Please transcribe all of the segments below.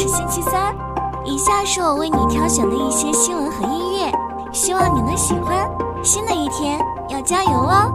是星期三，以下是我为你挑选的一些新闻和音乐，希望你能喜欢。新的一天要加油哦！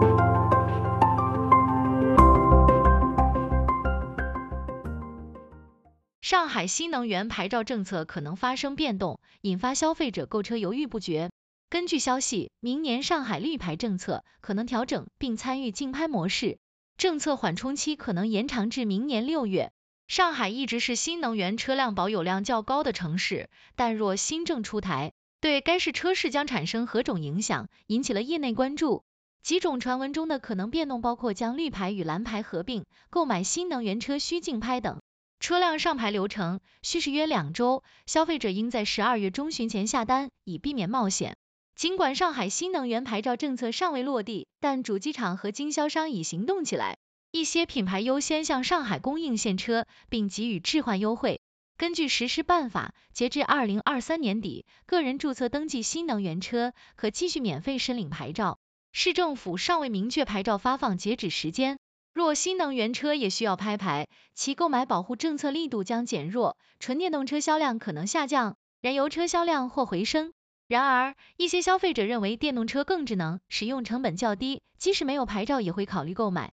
上海新能源牌照政策可能发生变动，引发消费者购车犹豫不决。根据消息，明年上海绿牌政策可能调整并参与竞拍模式，政策缓冲期可能延长至明年六月。上海一直是新能源车辆保有量较高的城市，但若新政出台，对该市车市将产生何种影响，引起了业内关注。几种传闻中的可能变动包括将绿牌与蓝牌合并、购买新能源车需竞拍等。车辆上牌流程需时约两周，消费者应在十二月中旬前下单，以避免冒险。尽管上海新能源牌照政策尚未落地，但主机厂和经销商已行动起来。一些品牌优先向上海供应现车，并给予置换优惠。根据实施办法，截至二零二三年底，个人注册登记新能源车可继续免费申领牌照。市政府尚未明确牌照发放截止时间。若新能源车也需要拍牌，其购买保护政策力度将减弱，纯电动车销量可能下降，燃油车销量或回升。然而，一些消费者认为电动车更智能，使用成本较低，即使没有牌照也会考虑购买。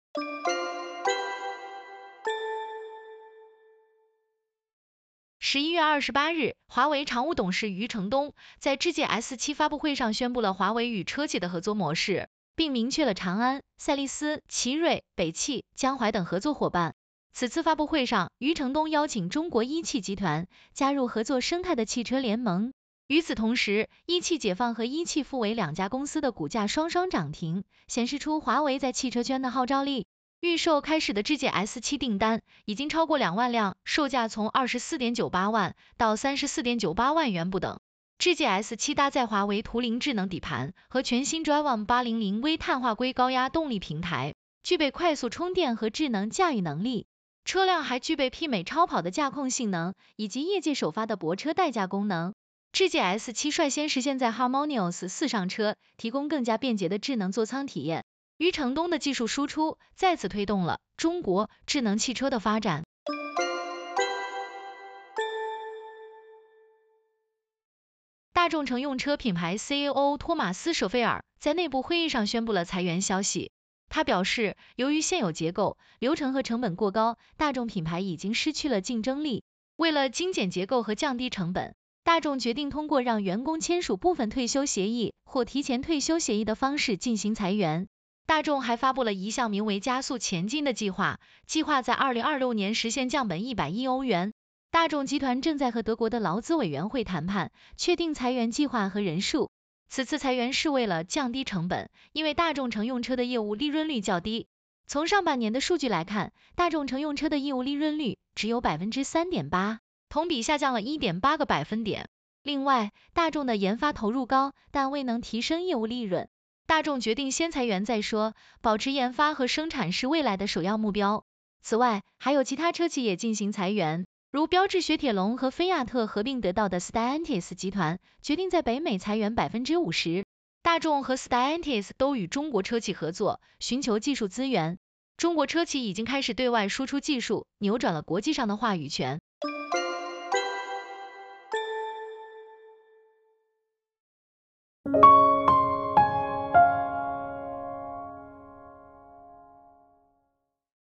十一月二十八日，华为常务董事余承东在智界 S 七发布会上宣布了华为与车企的合作模式，并明确了长安、赛力斯、奇瑞、北汽、江淮等合作伙伴。此次发布会上，余承东邀请中国一汽集团加入合作生态的汽车联盟。与此同时，一汽解放和一汽富维两家公司的股价双双涨停，显示出华为在汽车圈的号召力。预售开始的智界 S 七订单已经超过两万辆，售价从二十四点九八万到三十四点九八万元不等。智界 S 七搭载华为图灵智能底盘和全新 drive on 八零零微碳化硅高压动力平台，具备快速充电和智能驾驭能力。车辆还具备媲美超跑的驾控性能，以及业界首发的泊车代驾功能。智界 S 七率先实现在 Harmonious 四上车，提供更加便捷的智能座舱体验。余承东的技术输出再次推动了中国智能汽车的发展。大众乘用车品牌 CEO 托马斯·舍菲尔在内部会议上宣布了裁员消息。他表示，由于现有结构、流程和成本过高，大众品牌已经失去了竞争力。为了精简结构和降低成本，大众决定通过让员工签署部分退休协议或提前退休协议的方式进行裁员。大众还发布了一项名为“加速前进”的计划，计划在二零二六年实现降本一百亿欧元。大众集团正在和德国的劳资委员会谈判，确定裁员计划和人数。此次裁员是为了降低成本，因为大众乘用车的业务利润率较低。从上半年的数据来看，大众乘用车的业务利润率只有百分之三点八，同比下降了一点八个百分点。另外，大众的研发投入高，但未能提升业务利润。大众决定先裁员再说，保持研发和生产是未来的首要目标。此外，还有其他车企也进行裁员，如标致雪铁龙和菲亚特合并得到的 Stellantis 集团决定在北美裁员百分之五十。大众和 Stellantis 都与中国车企合作，寻求技术资源。中国车企已经开始对外输出技术，扭转了国际上的话语权。